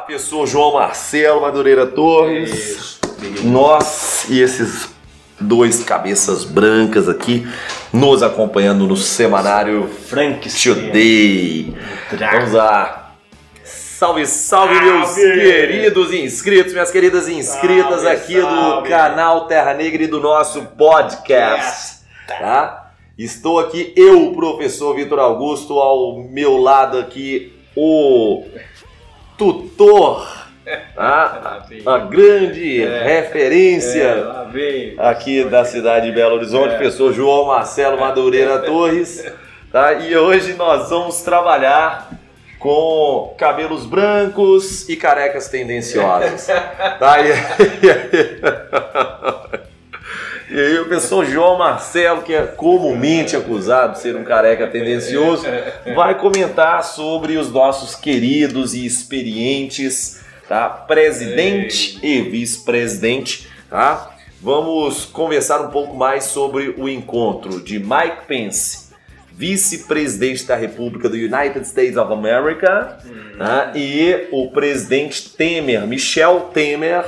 professor João Marcelo Madureira Torres. Isso. Nós e esses dois cabeças brancas aqui nos acompanhando no semanário Frankenstein. Today. Vamos lá. Salve, salve, meus queridos inscritos, minhas queridas inscritas Salve, aqui salve. do canal Terra Negra e do nosso podcast. Tá? Estou aqui, eu, professor Vitor Augusto, ao meu lado aqui, o tutor, tá? Lá vem. a grande É. referência É, vem. aqui da cidade de Belo Horizonte, É. professor João Marcelo Madureira Torres, tá? E hoje nós vamos trabalhar com cabelos brancos e carecas tendenciosas, tá? E, e aí o professor João Marcelo, que é comumente acusado de ser um careca tendencioso, vai comentar sobre os nossos queridos e experientes, tá? Presidente e vice-presidente, tá? Vamos conversar um pouco mais sobre o encontro de Mike Pence, vice-presidente da República do United States of America, tá? e o presidente Temer, Michel Temer,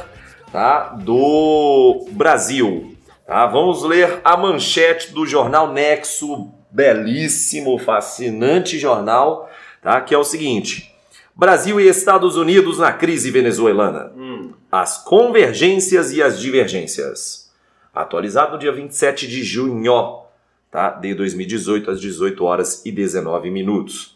tá? do Brasil. Tá? Vamos ler a manchete do jornal Nexo, belíssimo, fascinante jornal, tá? que é o seguinte: Brasil e Estados Unidos na crise venezuelana. Hum. As convergências e as divergências. Atualizado no dia 27 de junho tá? de 2018, às 18 horas e 19 minutos.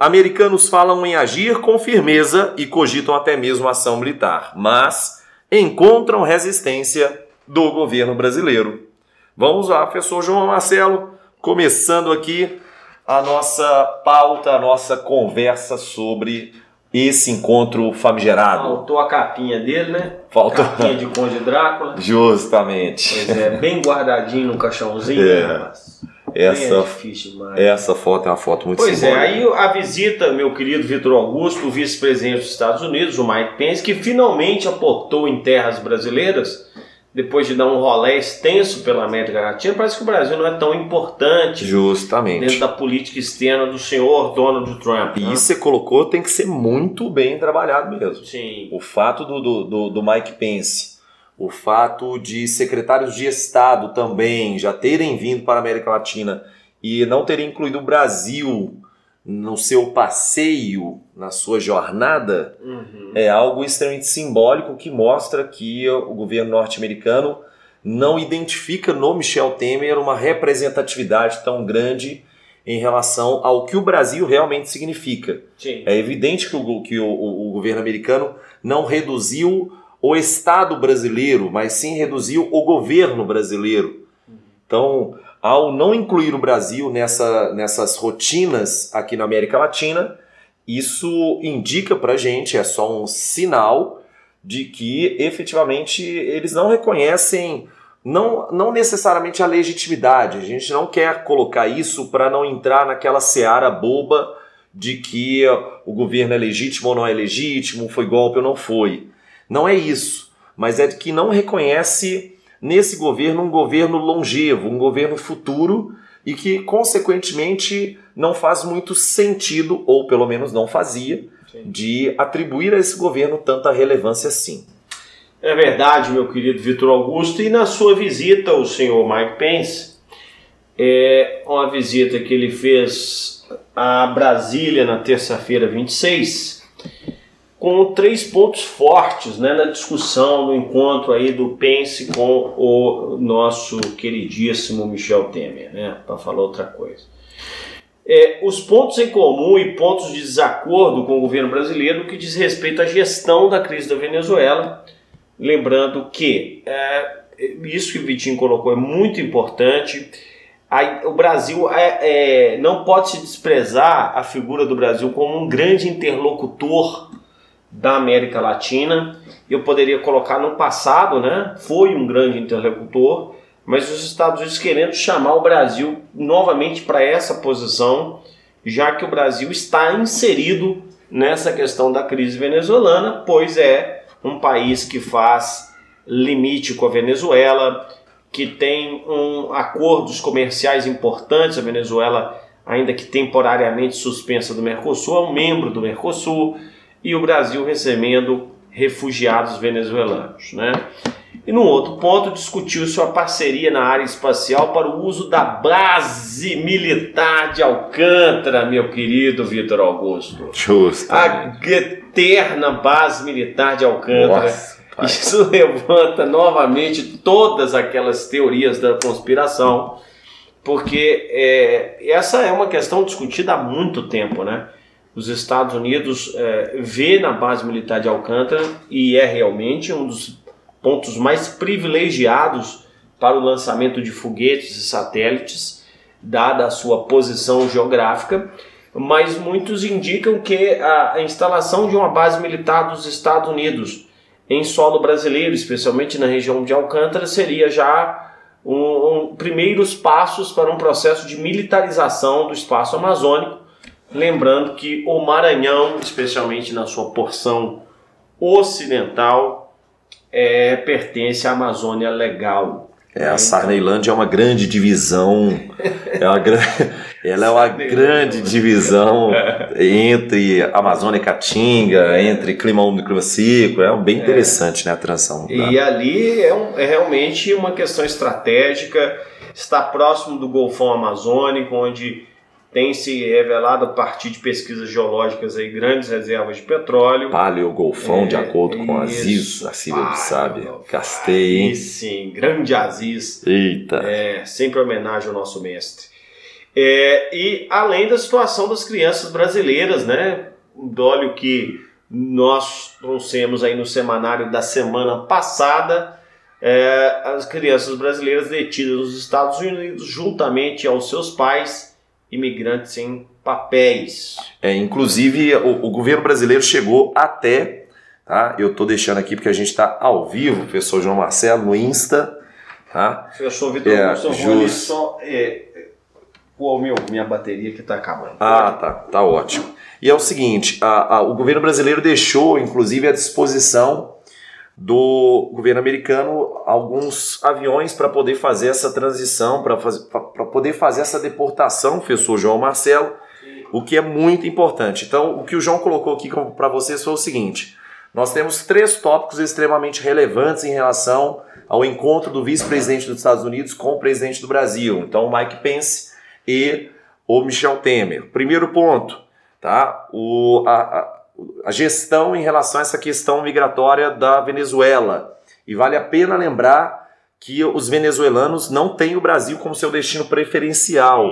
Americanos falam em agir com firmeza e cogitam até mesmo ação militar, mas encontram resistência do governo brasileiro. Vamos lá, professor João Marcelo, começando aqui a nossa pauta, a nossa conversa sobre esse encontro famigerado. Faltou a capinha dele, né? Faltou. Capinha de Conde Drácula. Justamente. Pois é, bem guardadinho num caixãozinho. É. né, Essa, difícil demais. essa foto é uma foto muito Pois é, aí a visita, meu querido Vitor Augusto, vice-presidente dos Estados Unidos, o Mike Pence, que finalmente aportou em terras brasileiras, depois de dar um rolê extenso pela América Latina, parece que o Brasil não é tão importante dentro Justamente. da política externa do senhor Donald Trump. E né? isso você colocou tem que ser muito bem trabalhado mesmo. Sim. O fato do, do, do, do Mike Pence, o fato de secretários de Estado também já terem vindo para a América Latina e não terem incluído o Brasil no seu passeio, na sua jornada, Uhum. é algo extremamente simbólico que mostra que o governo norte-americano não identifica no Michel Temer uma representatividade tão grande em relação ao que o Brasil realmente significa. Sim. É evidente que o, que o, o- o governo americano não reduziu o Estado brasileiro, mas sim reduziu o governo brasileiro. Então, ao não incluir o Brasil nessa, nessas rotinas aqui na América Latina, isso indica pra gente, é só um sinal de que efetivamente eles não reconhecem, não, não necessariamente a legitimidade. A gente não quer colocar isso para não entrar naquela seara boba de que o governo é legítimo ou não é legítimo, foi golpe ou não foi. Não é isso, mas é que não reconhece nesse governo um governo longevo, um governo futuro e que, consequentemente, não faz muito sentido, ou pelo menos não fazia, Sim. de atribuir a esse governo tanta relevância assim. É verdade, meu querido Vitor Augusto. E na sua visita, o senhor Mike Pence, é uma visita que ele fez a Brasília na terça-feira 26, com três pontos fortes né, na discussão, no encontro aí do Pence com o nosso queridíssimo Michel Temer, né, para falar outra coisa. É, os pontos em comum e pontos de desacordo com o governo brasileiro que diz respeito à gestão da crise da Venezuela, Lembrando que é, isso que o Vitinho colocou é muito importante. O Brasil é, é, não pode se desprezar a figura do Brasil como um grande interlocutor da América Latina. Eu poderia colocar no passado, né? Foi um grande interlocutor, mas os Estados Unidos querendo chamar o Brasil novamente para essa posição, já que o Brasil está inserido nessa questão da crise venezuelana, pois é um país que faz limite com a Venezuela, que tem um, acordos comerciais importantes. A Venezuela, ainda que temporariamente suspensa do Mercosul, é um membro do Mercosul e o Brasil recebendo refugiados venezuelanos. Né? E no outro ponto, discutiu-se a parceria na área espacial para o uso da base militar de Alcântara, meu querido Vitor Augusto. Justo. A eterna base militar de Alcântara. Nossa, Isso levanta novamente todas aquelas teorias da conspiração, porque é, essa é uma questão discutida há muito tempo, né? Os Estados Unidos é, vê na base militar de Alcântara e é realmente um dos pontos mais privilegiados para o lançamento de foguetes e satélites, dada a sua posição geográfica, mas muitos indicam que a instalação de uma base militar dos Estados Unidos em solo brasileiro, especialmente na região de Alcântara, seria já um, um primeiros passos para um processo de militarização do espaço amazônico. Lembrando que o Maranhão, especialmente na sua porção ocidental, é, pertence à Amazônia Legal. É, a Sarneilândia é uma grande divisão, é uma ela é uma grande divisão entre Amazônia e Caatinga, entre clima úmido e clima seco, é bem é. interessante é. né, a transição. E ali é, um, é realmente uma questão estratégica, está próximo do Golfão Amazônico, onde tem se revelado a partir de pesquisas geológicas aí grandes reservas de petróleo. Paleo Golfão, é, de acordo com Aziz, a Silvia sabe. Gastei, hein? Sim, grande Aziz. Eita. É, sempre homenagem ao nosso mestre. É, e além da situação das crianças brasileiras, né? Olha que nós trouxemos aí no semanário da semana passada. É, as crianças brasileiras detidas nos Estados Unidos, juntamente aos seus pais, imigrantes sem papéis. É, inclusive, o, o governo brasileiro chegou até, tá? eu estou deixando aqui porque a gente está ao vivo, professor João Marcelo, no Insta. Tá? Professor Vitor é, Augusto, só é, o meu, minha bateria que está acabando. Ah, tá, tá ótimo. E é o seguinte, a, a, o governo brasileiro deixou, inclusive, à disposição do governo americano alguns aviões para poder fazer essa transição, para poder fazer essa deportação, professor João Marcelo, o que é muito importante. Então, o que o João colocou aqui para vocês foi o seguinte: nós temos três tópicos extremamente relevantes em relação ao encontro do vice-presidente dos Estados Unidos com o presidente do Brasil, então Mike Pence e o Michel Temer. Primeiro ponto, tá? O, a, a a gestão em relação a essa questão migratória da Venezuela. E vale a pena lembrar que os venezuelanos não têm o Brasil como seu destino preferencial.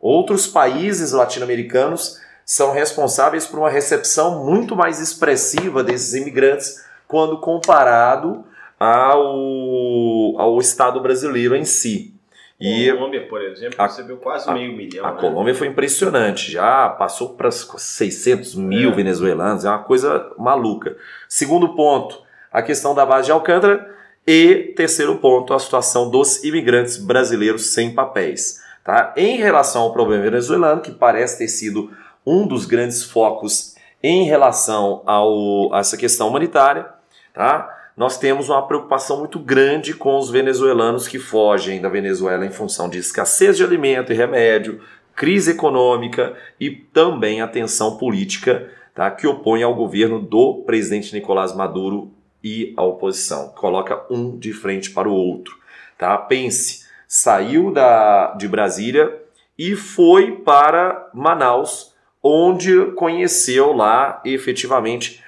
Outros países latino-americanos são responsáveis por uma recepção muito mais expressiva desses imigrantes quando comparado ao, ao Estado brasileiro em si. E Colômbia, por exemplo, a, recebeu quase a, meio milhão. A né? Colômbia foi impressionante, já passou para 600 mil é. venezuelanos, é uma coisa maluca. Segundo ponto, a questão da base de Alcântara. E terceiro ponto, a situação dos imigrantes brasileiros sem papéis. Tá? Em relação ao problema venezuelano, que parece ter sido um dos grandes focos em relação ao, a essa questão humanitária, tá? Nós temos uma preocupação muito grande com os venezuelanos que fogem da Venezuela em função de escassez de alimento e remédio, crise econômica e também a tensão política tá, que opõe ao governo do presidente Nicolás Maduro e à oposição. Coloca um de frente para o outro. Tá? Pense, saiu da, de Brasília e foi para Manaus, onde conheceu lá efetivamente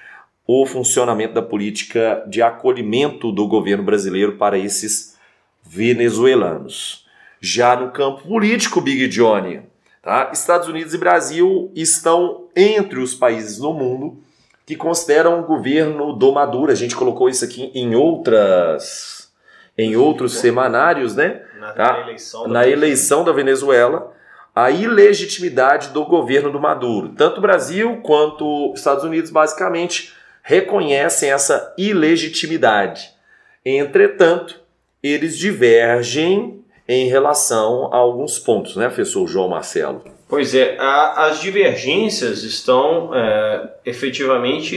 o funcionamento da política de acolhimento do governo brasileiro para esses venezuelanos. Já no campo político, Big Johnny, tá? Estados Unidos e Brasil estão entre os países no mundo que consideram o governo do Maduro. A gente colocou isso aqui em outras em outros semanários, né? Na, tá? eleição, Na eleição da Venezuela a ilegitimidade do governo do Maduro. Tanto o Brasil quanto os Estados Unidos, basicamente, reconhecem essa ilegitimidade. Entretanto, eles divergem em relação a alguns pontos, né, professor João Marcelo? Pois é, a, as divergências estão é, efetivamente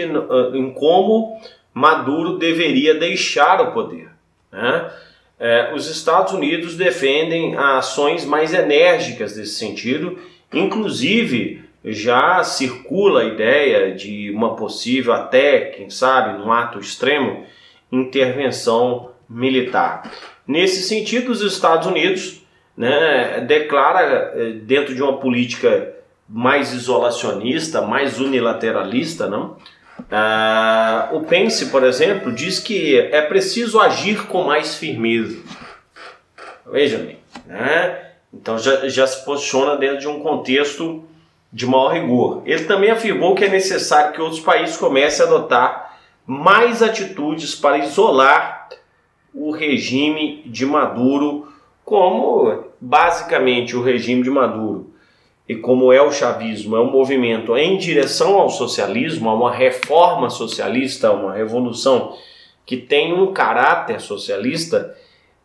em como Maduro deveria deixar o poder. Né? É, os Estados Unidos defendem ações mais enérgicas nesse sentido, inclusive já circula a ideia de uma possível, até, quem sabe, num ato extremo, intervenção militar. Nesse sentido, os Estados Unidos né, declara, eh, dentro de uma política mais isolacionista, mais unilateralista, não? Ah, o Pence, por exemplo, diz que é preciso agir com mais firmeza. Veja bem, né? então já, já se posiciona dentro de um contexto de maior rigor. Ele também afirmou que é necessário que outros países comecem a adotar mais atitudes para isolar o regime de Maduro, como basicamente o regime de Maduro e como é o chavismo, é um movimento em direção ao socialismo, a uma reforma socialista, uma revolução que tem um caráter socialista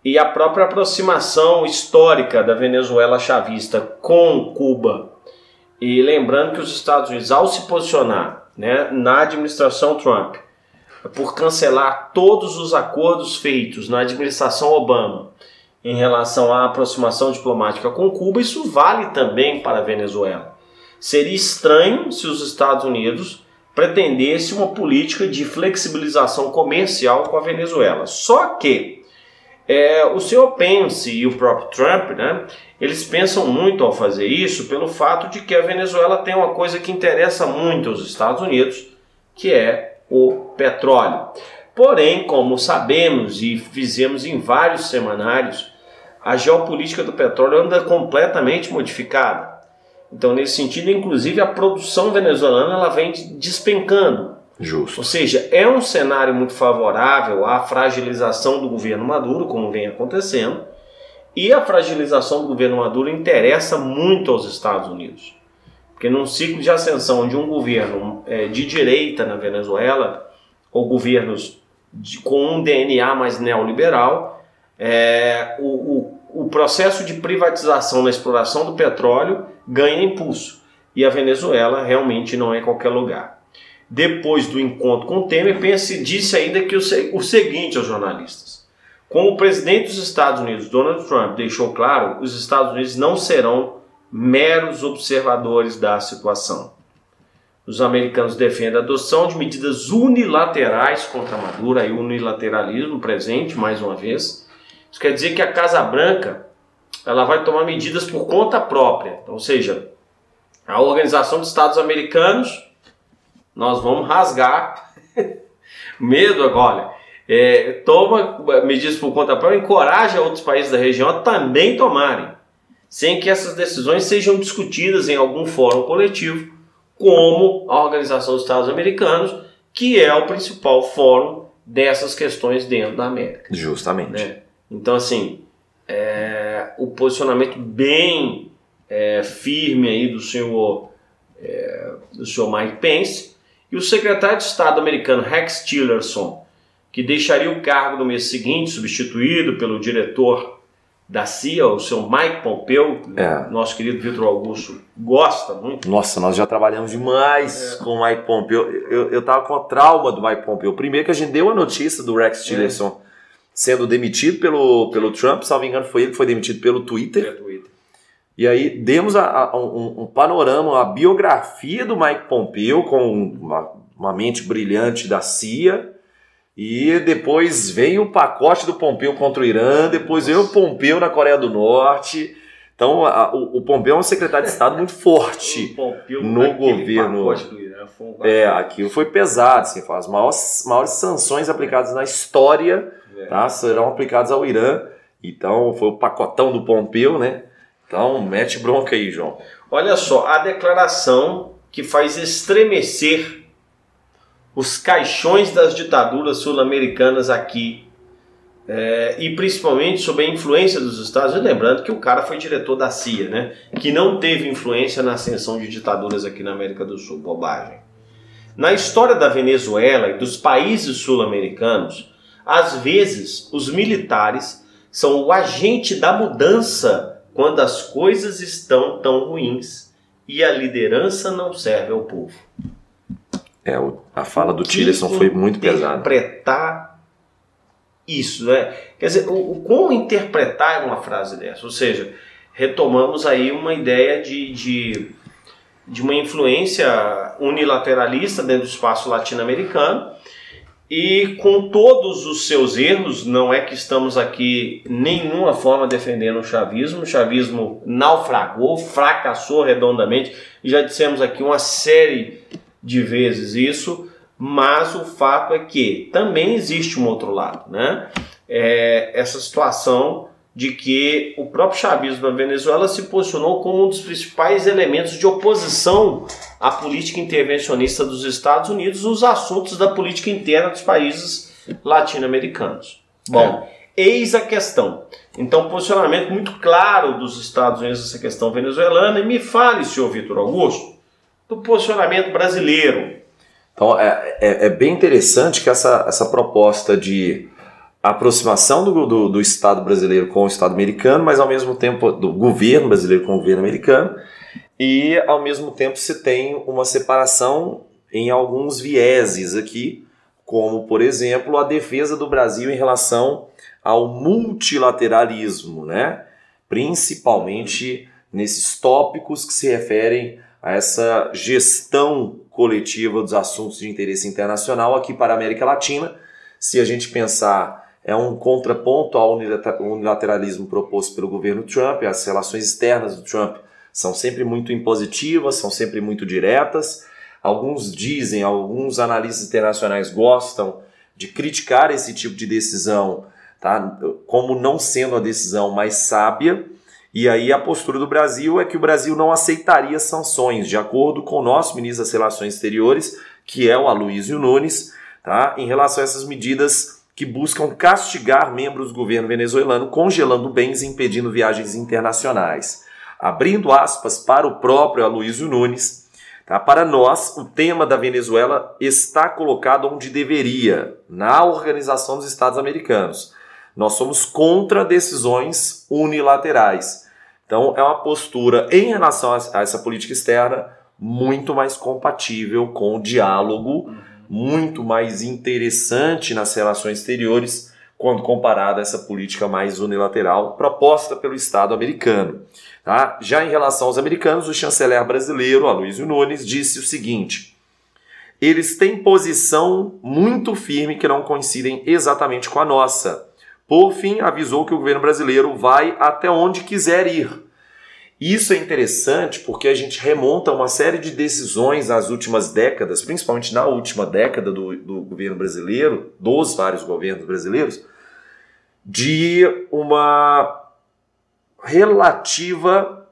e a própria aproximação histórica da Venezuela chavista com Cuba e lembrando que os Estados Unidos, ao se posicionar né, na administração Trump por cancelar todos os acordos feitos na administração Obama em relação à aproximação diplomática com Cuba, isso vale também para a Venezuela. Seria estranho se os Estados Unidos pretendessem uma política de flexibilização comercial com a Venezuela. Só que é, o senhor Pence e o próprio Trump, né, eles pensam muito ao fazer isso pelo fato de que a Venezuela tem uma coisa que interessa muito aos Estados Unidos, que é o petróleo. Porém, como sabemos e fizemos em vários semanários, a geopolítica do petróleo anda completamente modificada. Então, nesse sentido, inclusive a produção venezuelana ela vem despencando. Justo. Ou seja, é um cenário muito favorável à fragilização do governo Maduro, como vem acontecendo, e a fragilização do governo Maduro interessa muito aos Estados Unidos. Porque num ciclo de ascensão de um governo é, de direita na Venezuela, ou governos de, com um DNA mais neoliberal, é, o, o, o processo de privatização na exploração do petróleo ganha impulso. E a Venezuela realmente não é qualquer lugar depois do encontro com Temer, pense, disse ainda que o, o seguinte aos jornalistas: como o presidente dos Estados Unidos, Donald Trump, deixou claro, os Estados Unidos não serão meros observadores da situação. Os americanos defendem a adoção de medidas unilaterais contra Maduro, aí o unilateralismo presente, mais uma vez. Isso quer dizer que a Casa Branca ela vai tomar medidas por conta própria, ou seja, a Organização dos Estados Americanos nós vamos rasgar. Medo agora. É, toma medidas por conta própria, encoraja outros países da região a também tomarem, sem que essas decisões sejam discutidas em algum fórum coletivo, como a Organização dos Estados Americanos, que é o principal fórum dessas questões dentro da América. Justamente. Né? Então, assim, é, o posicionamento bem é, firme aí do senhor, é, do senhor Mike Pence e o secretário de Estado americano Rex Tillerson, que deixaria o cargo no mês seguinte, substituído pelo diretor da CIA, o seu Mike Pompeo, é. nosso querido Vitor Augusto gosta muito. Nossa, nós já trabalhamos demais é. com o Mike Pompeo. Eu, eu tava com a trauma do Mike Pompeo. Primeiro que a gente deu a notícia do Rex é. Tillerson é. sendo demitido pelo, pelo Trump, salvo engano, foi ele que foi demitido pelo Twitter. Twitter. E aí demos a, a, um, um, panorama, a biografia do Mike Pompeo com uma, uma, mente brilhante da CIA. E depois veio o pacote do Pompeu contra o Irã, depois veio o Pompeu na Coreia do Norte. Então a, o, o, Pompeu é um secretário de Estado muito forte no governo. Irã, um é, aquilo foi pesado, assim, as maiores, maiores sanções aplicadas na história é. tá, serão aplicadas ao Irã. Então foi o pacotão do Pompeu, né? Então, mete bronca aí, João. Olha só, a declaração que faz estremecer os caixões das ditaduras sul-americanas aqui, é, e principalmente sob a influência dos Estados Unidos, lembrando que o cara foi diretor da CIA, né? Que não teve influência na ascensão de ditaduras aqui na América do Sul, bobagem. Na história da Venezuela e dos países sul-americanos, às vezes os militares são o agente da mudança quando as coisas estão tão ruins e a liderança não serve ao povo. É, a fala do Tillerson foi muito pesada. Interpretar isso, né? Quer dizer, o, o, como interpretar uma frase dessa? Ou seja, retomamos aí uma ideia de, de de uma influência unilateralista dentro do espaço latino-americano e com todos os seus erros, não é que estamos aqui nenhuma forma defendendo o chavismo, o chavismo naufragou, fracassou redondamente, já dissemos aqui uma série de vezes isso, mas o fato é que também existe um outro lado, né? É essa situação de que o próprio chavismo na Venezuela se posicionou como um dos principais elementos de oposição à política intervencionista dos Estados Unidos nos assuntos da política interna dos países latino-americanos. Bom, é. eis a questão. Então, posicionamento muito claro dos Estados Unidos nessa questão venezuelana. E me fale, senhor Vitor Augusto, do posicionamento brasileiro. Então, é, é, é bem interessante que essa, essa proposta de aproximação do, do, do, Estado brasileiro com o Estado americano, mas ao mesmo tempo do governo brasileiro com o governo americano, e ao mesmo tempo se tem uma separação em alguns vieses aqui, como por exemplo a defesa do Brasil em relação ao multilateralismo, né? principalmente nesses tópicos que se referem a essa gestão coletiva dos assuntos de interesse internacional aqui para a América Latina. Se a gente pensar é um contraponto ao unilateralismo proposto pelo governo Trump. As relações externas do Trump são sempre muito impositivas, são sempre muito diretas. Alguns dizem, alguns analistas internacionais gostam de criticar esse tipo de decisão, tá? como não sendo a decisão mais sábia. E aí a postura do Brasil é que o Brasil não aceitaria sanções, de acordo com o nosso ministro das Relações Exteriores, que é o Aloysio Nunes, tá? em relação a essas medidas que buscam castigar membros do governo venezuelano, congelando bens e impedindo viagens internacionais. Abrindo aspas para o próprio Aloysio Nunes, tá? para nós, o tema da Venezuela está colocado onde deveria, na Organização dos Estados Americanos. Nós somos contra decisões unilaterais. Então, é uma postura em relação a essa política externa muito mais compatível com o diálogo muito mais interessante nas relações exteriores quando comparada a essa política mais unilateral proposta pelo Estado americano. Tá? Já em relação aos americanos, o chanceler brasileiro, Aloysio Nunes, disse o seguinte: eles têm posição muito firme que não coincidem exatamente com a nossa. Por fim, avisou que o governo brasileiro vai até onde quiser ir isso é interessante porque a gente remonta uma série de decisões nas últimas décadas, principalmente na última década do, do governo brasileiro, dos vários governos brasileiros, de uma relativa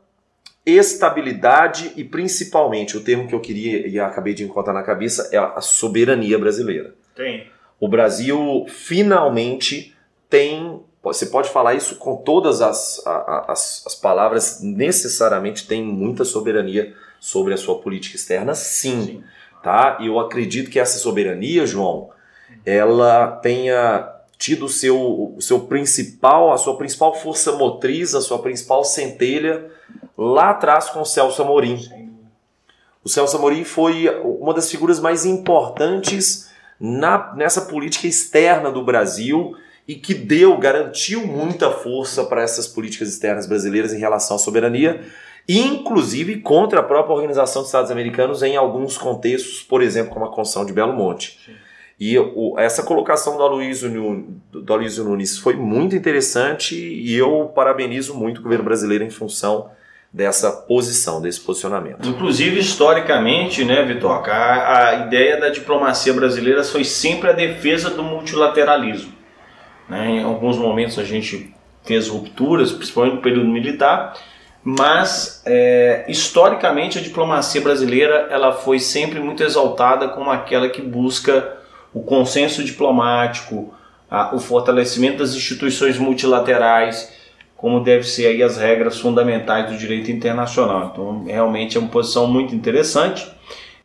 estabilidade e principalmente o termo que eu queria e acabei de encontrar na cabeça é a soberania brasileira. Tem. O Brasil finalmente tem você pode falar isso com todas as, as, as palavras, necessariamente tem muita soberania sobre a sua política externa, sim. sim. Tá? E eu acredito que essa soberania, João, ela tenha tido o seu, o seu principal, a sua principal força motriz, a sua principal centelha lá atrás com o Celso Amorim. O Celso Amorim foi uma das figuras mais importantes na, nessa política externa do Brasil e que deu, garantiu muita força para essas políticas externas brasileiras em relação à soberania, inclusive contra a própria Organização dos Estados Americanos em alguns contextos, por exemplo, como a Constituição de Belo Monte. E o, essa colocação do Aloysio, do Aloysio Nunes foi muito interessante e eu parabenizo muito o governo brasileiro em função dessa posição, desse posicionamento. Inclusive, historicamente, né, Vitor, a, a ideia da diplomacia brasileira foi sempre a defesa do multilateralismo. Né? Em alguns momentos a gente fez rupturas, principalmente no período militar, mas é, historicamente a diplomacia brasileira ela foi sempre muito exaltada como aquela que busca o consenso diplomático, a, o fortalecimento das instituições multilaterais, como deve ser aí as regras fundamentais do direito internacional. Então, realmente é uma posição muito interessante.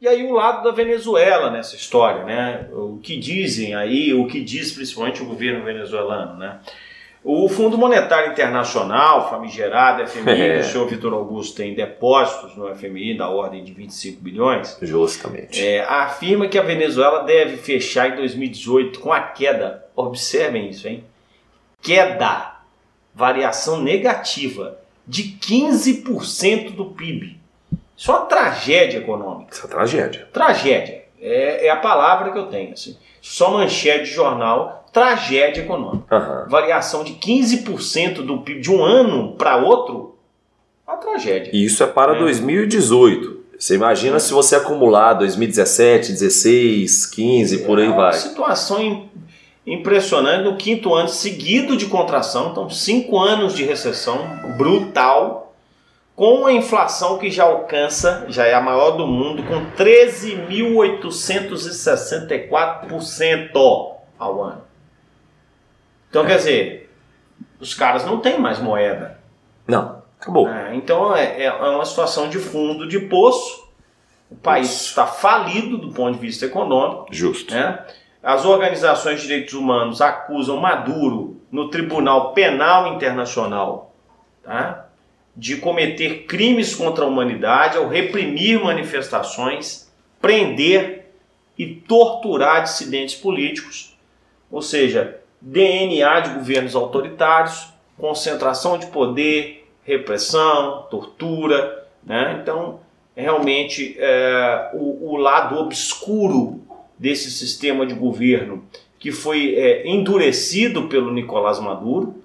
E aí o lado da Venezuela nessa história, né? O que dizem aí, o que diz principalmente o governo venezuelano, né? O Fundo Monetário Internacional, famigerado FMI, é. o senhor Vitor Augusto tem depósitos no FMI da ordem de 25 bilhões. Justamente. É, afirma que a Venezuela deve fechar em 2018 com a queda. Observem isso, hein? Queda, variação negativa de 15% do PIB. É uma tragédia econômica. Isso é tragédia. Tragédia. É, é a palavra que eu tenho. Assim. Só manchete de jornal, tragédia econômica. Aham. Variação de 15% do PIB de um ano para outro, uma tragédia. E isso é para É. 2018. Você imagina se você acumular 2017, 16, 15, por aí é uma vai. situação im- impressionante no quinto ano seguido de contração, então cinco anos de recessão brutal, com a inflação que já alcança, já é a maior do mundo, com 13.864% ao ano. Então, quer dizer, os caras não têm mais moeda. Não, acabou. É, então é, é uma situação de fundo de poço. O país Isso. está falido do ponto de vista econômico. Justo. né? As organizações de direitos humanos acusam Maduro no Tribunal Penal Internacional tá? De cometer crimes contra a humanidade ao reprimir manifestações, prender e torturar dissidentes políticos, ou seja, DNA de governos autoritários, concentração de poder, repressão, tortura. Né? Então, realmente, é, o, o lado obscuro desse sistema de governo que foi é, endurecido pelo Nicolás Maduro.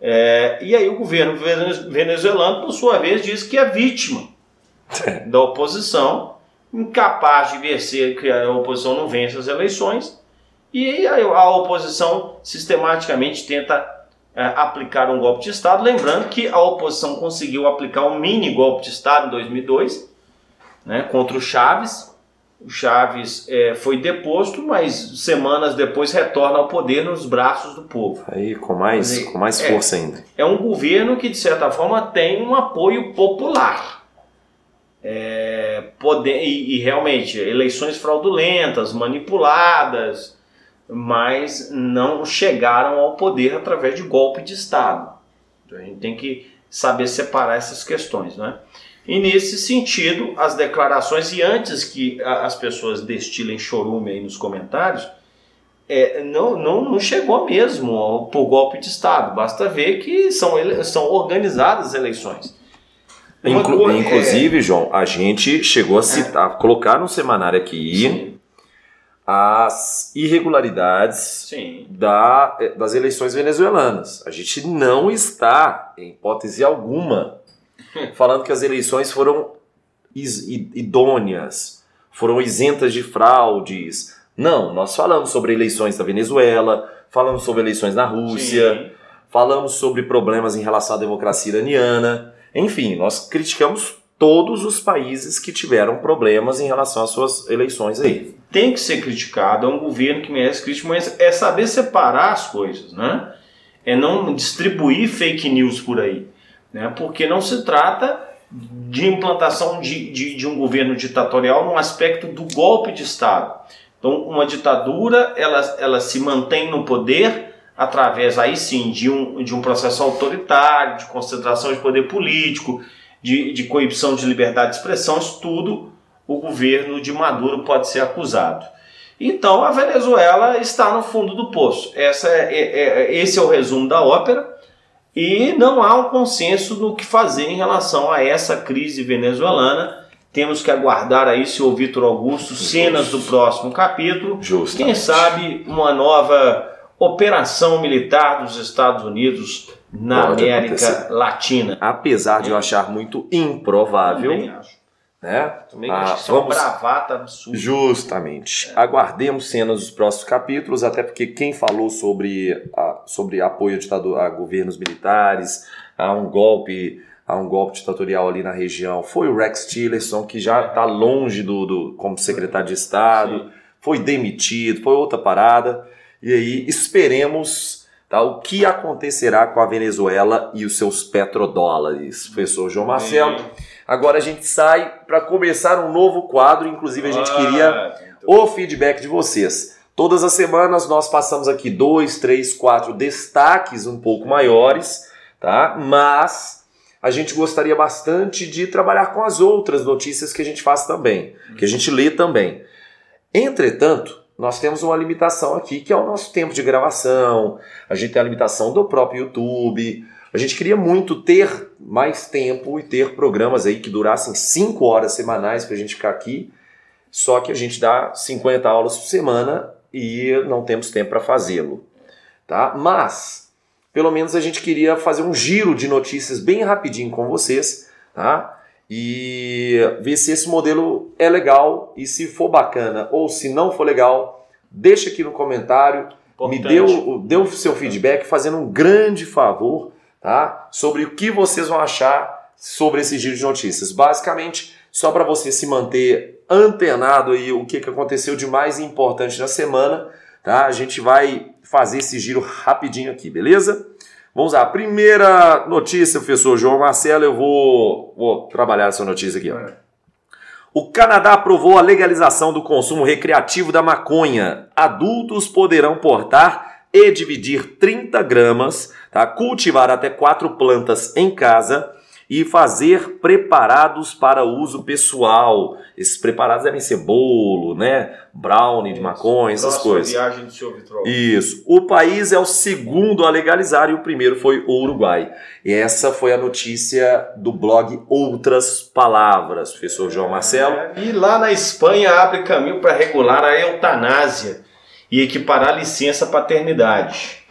É, e aí o governo vene- venezuelano, por sua vez, diz que é vítima da oposição, incapaz de vencer, que a oposição não vence as eleições, e aí a, a oposição sistematicamente tenta é, aplicar um golpe de Estado. Lembrando que a oposição conseguiu aplicar um mini golpe de Estado em 2002 né, contra o Chaves. O Chaves é, foi deposto, mas semanas depois retorna ao poder nos braços do povo. Aí com mais, dizer, com mais é. força ainda. É um governo que, de certa forma, tem um apoio popular. É, poder, e, e realmente, eleições fraudulentas, manipuladas, mas não chegaram ao poder através de golpe de Estado. Então, a gente tem que saber separar essas questões. Né? E nesse sentido, as declarações, e antes que as pessoas destilem chorume aí nos comentários, é, não, não, não chegou mesmo ao, por golpe de Estado. Basta ver que são, ele- são organizadas as eleições. Inclu- coisa- inclusive, João, a gente chegou a citar, a colocar no semanário aqui Sim, as irregularidades sim. da, eh, das eleições venezuelanas. A gente não está, em hipótese alguma, falando que as eleições foram idôneas, foram isentas de fraudes. Não, nós falamos sobre eleições da Venezuela, falamos sobre eleições na Rússia, Sim. falamos sobre problemas em relação à democracia iraniana. Enfim, nós criticamos todos os países que tiveram problemas em relação às suas eleições aí. Tem que ser criticado, é um governo que merece crítica, mas é saber separar as coisas, né? É não distribuir fake news por aí, né? Porque não se trata de implantação de, de, de um governo ditatorial no aspecto do golpe de Estado. Então, uma ditadura, ela, ela se mantém no poder através, aí sim, de um, de um processo autoritário, de concentração de poder político, de, de coibição de liberdade de expressão, isso tudo o governo de Maduro pode ser acusado. Então, a Venezuela está no fundo do poço. Essa é, é- é- esse é o resumo da ópera. E não há um consenso no que fazer em relação a essa crise venezuelana. Temos que aguardar aí, senhor Vitor Augusto, cenas do próximo capítulo. Justo. Quem sabe uma nova operação militar dos Estados Unidos na Pode América acontecer. Latina. Apesar de eu achar muito improvável, Também acho. Né? Também Ah, é vamos- bravata absurda. Justamente. Aguardemos cenas dos próximos capítulos, até porque quem falou sobre, a, sobre apoio a, ditador, a governos militares, a um golpe a um golpe ditatorial ali na região foi o Rex Tillerson, que já está longe do, do como secretário de Estado, Sim. foi demitido, foi outra parada. E aí esperemos tá, o que acontecerá com a Venezuela e os seus petrodólares. Professor João Marcelo. Agora a gente sai para começar um novo quadro, inclusive a gente queria Ah, o feedback de vocês. Todas as semanas nós passamos aqui dois, três, quatro destaques um pouco maiores, tá? Mas a gente gostaria bastante de trabalhar com as outras notícias que a gente faz também, que a gente lê também. Entretanto, nós temos uma limitação aqui, que é o nosso tempo de gravação, a gente tem a limitação do próprio YouTube, A gente queria muito ter mais tempo e ter programas aí que durassem 5 horas semanais para a gente ficar aqui, só que a gente dá 50 aulas por semana e não temos tempo para fazê-lo, tá? Mas pelo menos a gente queria fazer um giro de notícias bem rapidinho com vocês, tá? E ver se esse modelo é legal e se for bacana ou se não for legal, deixa aqui no comentário, Importante. me dê, dê o seu feedback fazendo um grande favor, tá? Sobre o que vocês vão achar sobre esse giro de notícias. Basicamente, só para você se manter antenado aí o que, que aconteceu de mais importante na semana, tá? A gente vai fazer esse giro rapidinho aqui, beleza? Vamos lá, primeira notícia, professor João Marcelo, eu vou, vou trabalhar essa notícia aqui. Ó. O Canadá aprovou a legalização do consumo recreativo da maconha. Adultos poderão portar e dividir 30 gramas, tá? cultivar até quatro plantas em casa e fazer preparados para uso pessoal. Esses preparados devem ser bolo, né? Brownie de maconha, essas coisas. viagem do seu Vitrol. Isso. O país é o segundo a legalizar e o primeiro foi o Uruguai. E essa foi a notícia do blog Outras Palavras, professor João Marcelo. É, e lá na Espanha abre caminho para regular a eutanásia e equiparar a licença paternidade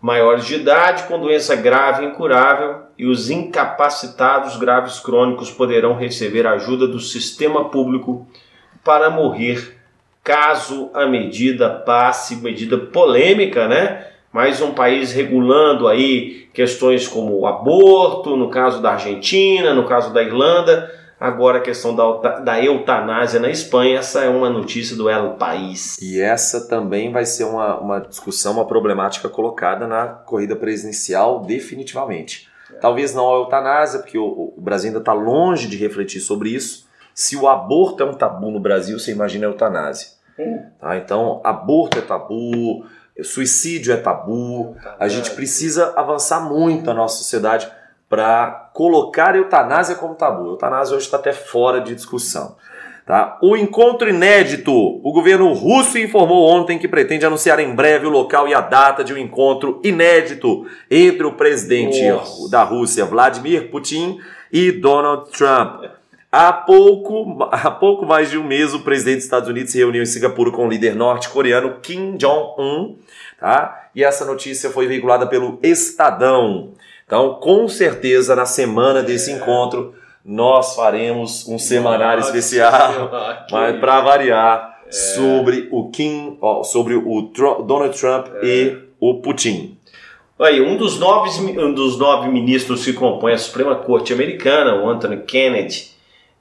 maiores de idade com doença grave e incurável e os incapacitados graves crônicos poderão receber ajuda do sistema público para morrer caso a medida passe, medida polêmica, né? Mais um país regulando aí questões como o aborto, no caso da Argentina, no caso da Irlanda, Agora a questão da, da eutanásia na Espanha, essa é uma notícia do El País. E essa também vai ser uma, uma discussão, uma problemática colocada na corrida presidencial definitivamente. É. Talvez não a eutanásia, porque o, o Brasil ainda está longe de refletir sobre isso. Se o aborto é um tabu no Brasil, você imagina a eutanásia. Hum. Tá? Então, aborto é tabu, suicídio é tabu. A gente precisa avançar muito na nossa sociedade para colocar a eutanásia como tabu. A eutanásia hoje está até fora de discussão. Tá? O encontro inédito. O governo russo informou ontem que pretende anunciar em breve o local e a data de um encontro inédito entre o presidente Nossa. da Rússia, Vladimir Putin, e Donald Trump. Há pouco, há pouco mais de um mês, o presidente dos Estados Unidos se reuniu em Singapura com o líder norte-coreano Kim Jong-un. Tá? E essa notícia foi veiculada pelo Estadão. Então, com certeza, na semana desse é. encontro, nós faremos um semanário especial, mas para variar, é. sobre o Kim, ó, sobre o Trump, Donald Trump é. e o Putin. Aí, um dos, nove, um dos nove ministros que compõem a Suprema Corte Americana, o Anthony Kennedy,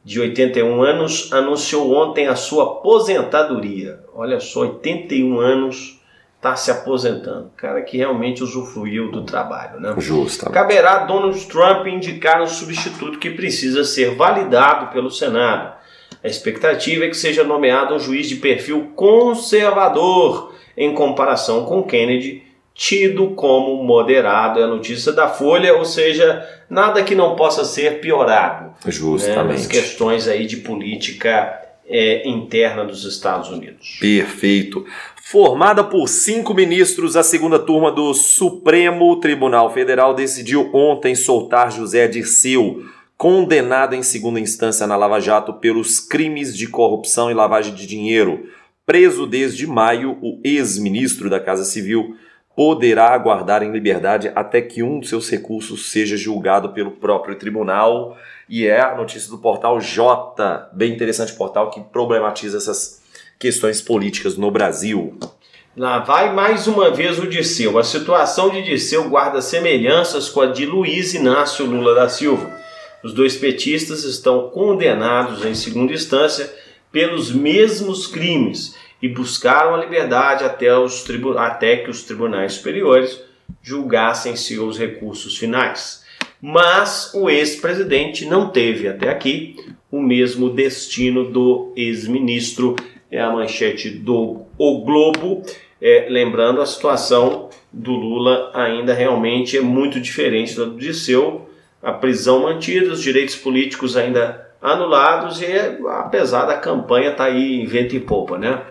de 81 anos, anunciou ontem a sua aposentadoria. Olha só, 81 anos está se aposentando. Cara que realmente usufruiu do trabalho, né? Justo. Caberá Donald Trump indicar um substituto que precisa ser validado pelo Senado. A expectativa é que seja nomeado um juiz de perfil conservador em comparação com Kennedy, tido como moderado. É a notícia da Folha, ou seja, nada que não possa ser piorado. Justamente. Né, nas questões aí de política é, interna dos Estados Unidos. Perfeito. Formada por cinco ministros, a segunda turma do Supremo Tribunal Federal decidiu ontem soltar José Dirceu, condenado em segunda instância na Lava Jato pelos crimes de corrupção e lavagem de dinheiro. Preso desde maio, o ex-ministro da Casa Civil poderá aguardar em liberdade até que um dos seus recursos seja julgado pelo próprio tribunal. E é a notícia do portal J, bem interessante portal que problematiza essas questões políticas no Brasil. Lá vai mais uma vez o Disseu. A situação de Disseu guarda semelhanças com a de Luiz Inácio Lula da Silva. Os dois petistas estão condenados em segunda instância pelos mesmos crimes e buscaram a liberdade até, os até que os tribunais superiores julgassem seus recursos finais. Mas o ex-presidente não teve até aqui o mesmo destino do ex-ministro é a manchete do O Globo. É, lembrando, a situação do Lula ainda realmente é muito diferente da do Disseu. A prisão mantida, os direitos políticos ainda anulados e apesar da campanha tá aí em vento e popa, né?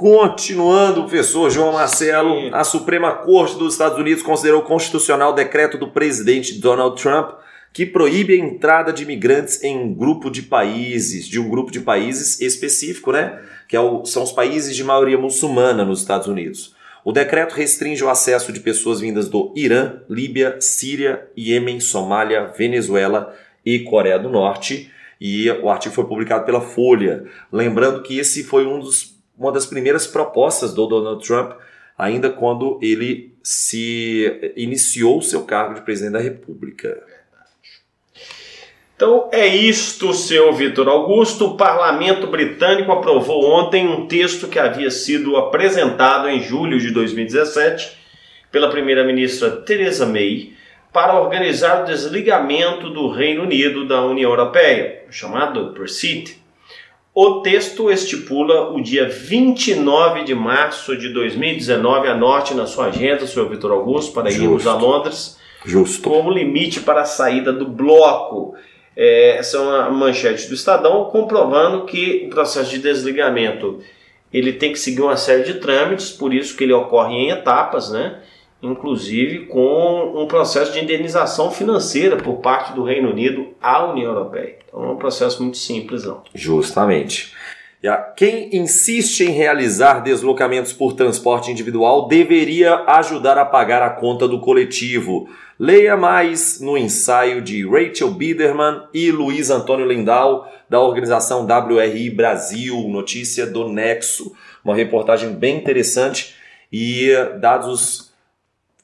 Continuando, professor João Marcelo, Sim. a Suprema Corte dos Estados Unidos considerou constitucional o decreto do presidente Donald Trump que proíbe a entrada de imigrantes em um grupo de países, de um grupo de países específico, né? Que é o, são os países de maioria muçulmana nos Estados Unidos. O decreto restringe o acesso de pessoas vindas do Irã, Líbia, Síria, Iêmen, Somália, Venezuela e Coreia do Norte. E o artigo foi publicado pela Folha. Lembrando que esse foi um dos, uma das primeiras propostas do Donald Trump, ainda quando ele se iniciou o seu cargo de presidente da República. Então é isto, senhor Vitor Augusto. O parlamento britânico aprovou ontem um texto que havia sido apresentado em julho de 2017 pela primeira-ministra Theresa May para organizar o desligamento do Reino Unido da União Europeia, chamado Brexit. O texto estipula o dia 29 de março de 2019, anote na sua agenda, senhor Vitor Augusto, para Justo. irmos a Londres, Justo. como limite para a saída do bloco. É, essa é uma manchete do Estadão comprovando que o processo de desligamento ele tem que seguir uma série de trâmites, por isso que ele ocorre em etapas, né? Inclusive com um processo de indenização financeira por parte do Reino Unido à União Europeia. Então é um processo muito simples. Não. Justamente. Quem insiste em realizar deslocamentos por transporte individual deveria ajudar a pagar a conta do coletivo. Leia mais no ensaio de Rachel Biederman e Luiz Antônio Lindau, da organização WRI Brasil, notícia do Nexo. Uma reportagem bem interessante e dados os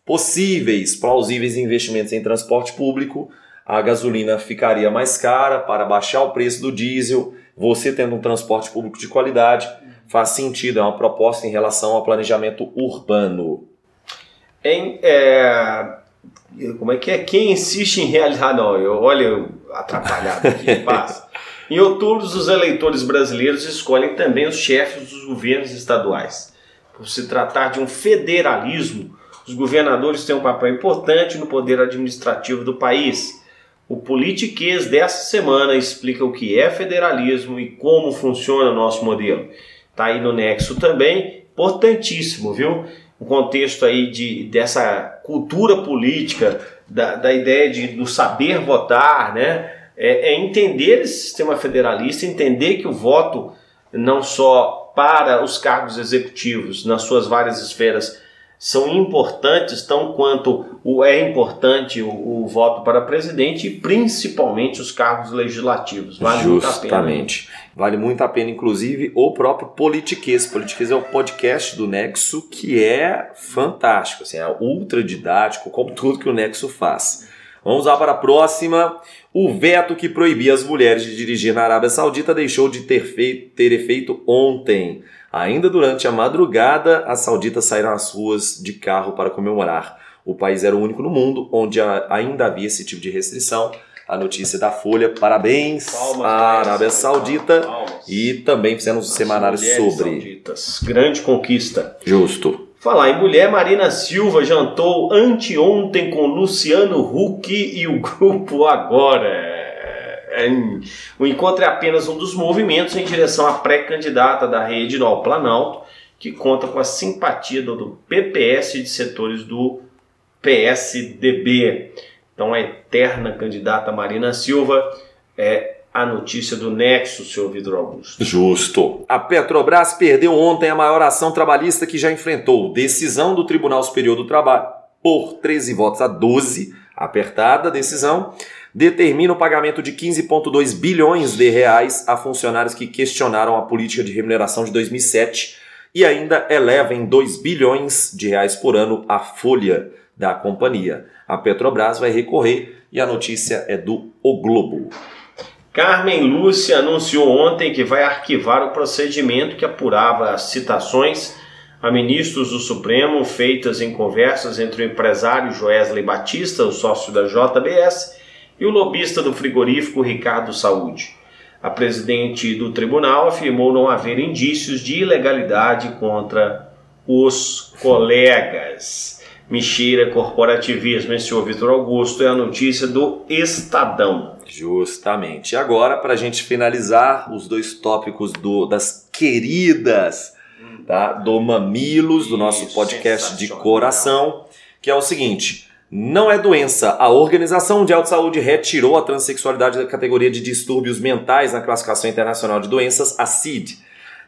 possíveis, plausíveis investimentos em transporte público, a gasolina ficaria mais cara para baixar o preço do diesel. Você tendo um transporte público de qualidade, faz sentido, é uma proposta em relação ao planejamento urbano. Em, é como é que é? Quem insiste em realizar. Não, eu, olha, atrapalhado aqui, passa. Em outubro, os eleitores brasileiros escolhem também os chefes dos governos estaduais. Por se tratar de um federalismo, os governadores têm um papel importante no poder administrativo do país. O Politiquês dessa semana explica o que é federalismo e como funciona o nosso modelo. Está aí no Nexo também, importantíssimo, viu? um contexto aí de, dessa cultura política, da, da ideia de, do saber votar, né? É, é entender esse sistema federalista, entender que o voto não só para os cargos executivos nas suas várias esferas são importantes, tão quanto o, é importante o, o, voto para presidente e principalmente os cargos legislativos. Vale Justamente. Vale muito a pena, inclusive, o próprio Politiquês. Politiquês é o podcast do Nexo que é fantástico, assim, é ultra didático, como tudo que o Nexo faz. Vamos lá para a próxima. O veto que proibia as mulheres de dirigir na Arábia Saudita deixou de ter, feito, ter efeito ontem. Ainda durante a madrugada, as sauditas saíram às ruas de carro para comemorar. O país era o único no mundo onde ainda havia esse tipo de restrição a notícia da Folha. Parabéns palmas, à Arábia Saudita. Palmas. E também fizemos um semanário sobre. Sauditas. Grande conquista. Justo. Falar em mulher, Marina Silva jantou anteontem com Luciano Huck e o grupo Agora. O encontro é apenas um dos movimentos em direção à pré-candidata da rede no Planalto, que conta com a simpatia do PPS de setores do PSDB. Então, a eterna candidata Marina Silva é a notícia do Nexo, senhor Vidro Augusto. Justo. A Petrobras perdeu ontem a maior ação trabalhista que já enfrentou. Decisão do Tribunal Superior do Trabalho por 13 votos a 12, apertada decisão, determina o pagamento de 15,2 bilhões de reais a funcionários que questionaram a política de remuneração de 2007 e ainda eleva em 2 bilhões de reais por ano a folha da companhia. A Petrobras vai recorrer e a notícia é do O Globo. Carmen Lúcia anunciou ontem que vai arquivar o procedimento que apurava as citações a ministros do Supremo feitas em conversas entre o empresário Joesley Batista, o sócio da JBS, e o lobista do frigorífico Ricardo Saúde. A presidente do tribunal afirmou não haver indícios de ilegalidade contra os colegas. Mexira corporativismo, esse senhor Vitor Augusto, é a notícia do Estadão. Justamente. Agora, para a gente finalizar os dois tópicos do, das queridas tá? do Mamilos, do nosso podcast de coração, que é o seguinte: não é doença. A Organização Mundial de Saúde retirou a transexualidade da categoria de distúrbios mentais na classificação internacional de doenças, a CID.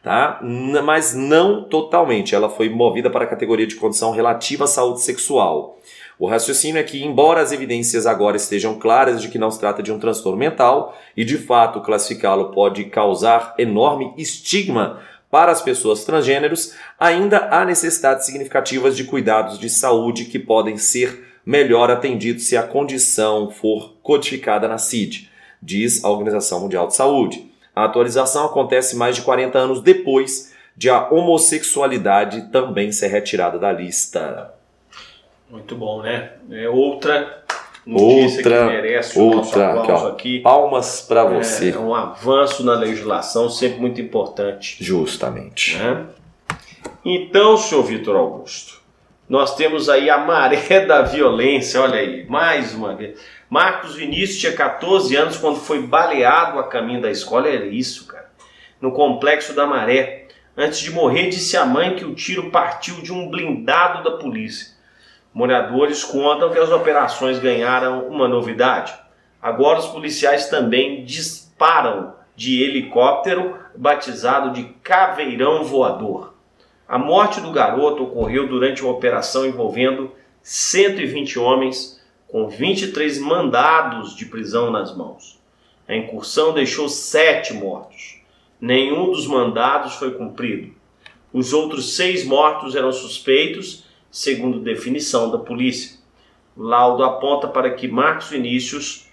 Tá? Mas não totalmente. Ela foi movida para a categoria de condição relativa à saúde sexual. O raciocínio é que, embora as evidências agora estejam claras de que não se trata de um transtorno mental, e de fato classificá-lo pode causar enorme estigma para as pessoas transgêneros, ainda há necessidades significativas de cuidados de saúde que podem ser melhor atendidos se a condição for codificada na CID, diz a Organização Mundial de Saúde. A atualização acontece mais de 40 anos depois de a homossexualidade também ser retirada da lista. Muito bom, né? É outra notícia Outra- que merece o nosso outra, aplauso ó. aqui. Palmas para você. É um avanço na legislação, sempre muito importante. Justamente. né? Então, senhor Vitor Augusto, nós temos aí a maré da violência, olha aí, mais uma vez. Marcos Vinícius tinha 14 anos quando foi baleado a caminho da escola, era isso, cara, no complexo da Maré. Antes de morrer, disse à mãe que o tiro partiu de um blindado da polícia. Moradores contam que as operações ganharam uma novidade. Agora os policiais também disparam de helicóptero batizado de Caveirão Voador. A morte do garoto ocorreu durante uma operação envolvendo 120 homens com 23 mandados de prisão nas mãos. A incursão deixou sete mortos. Nenhum dos mandados foi cumprido. Os outros seis mortos eram suspeitos, segundo definição da polícia. O laudo aponta para que Marcos Vinícius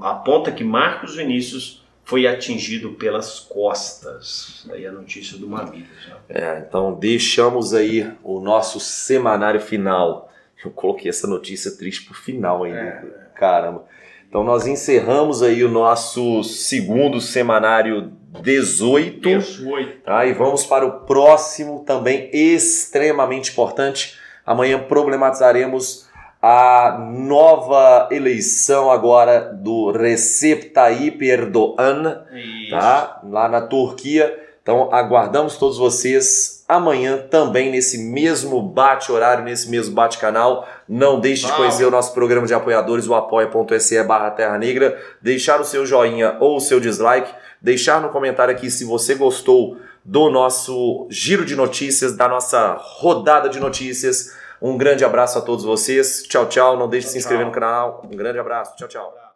aponta que Marcos Vinícius foi atingido pelas costas. Aí a notícia do Mamilos. né? É, então deixamos aí o nosso semanário final. Eu coloquei essa notícia triste pro final ainda. Caramba. Então nós encerramos aí o nosso segundo semanário 18. 18. Tá? E vamos para o próximo, também extremamente importante. Amanhã problematizaremos a nova eleição agora do Recep Tayyip Erdogan, Isso. tá? lá na Turquia. Então aguardamos todos vocês amanhã também nesse mesmo bate-horário, nesse mesmo bate-canal. Não deixe de conhecer o nosso programa de apoiadores, o apoia.se barra Terra Negra, deixar o seu joinha ou o seu dislike, deixar no comentário aqui se você gostou do nosso giro de notícias, da nossa rodada de notícias. Um grande abraço a todos vocês. Tchau, tchau. Não deixe de se Tchau, inscrever tchau. no canal. Um grande abraço. Tchau, tchau.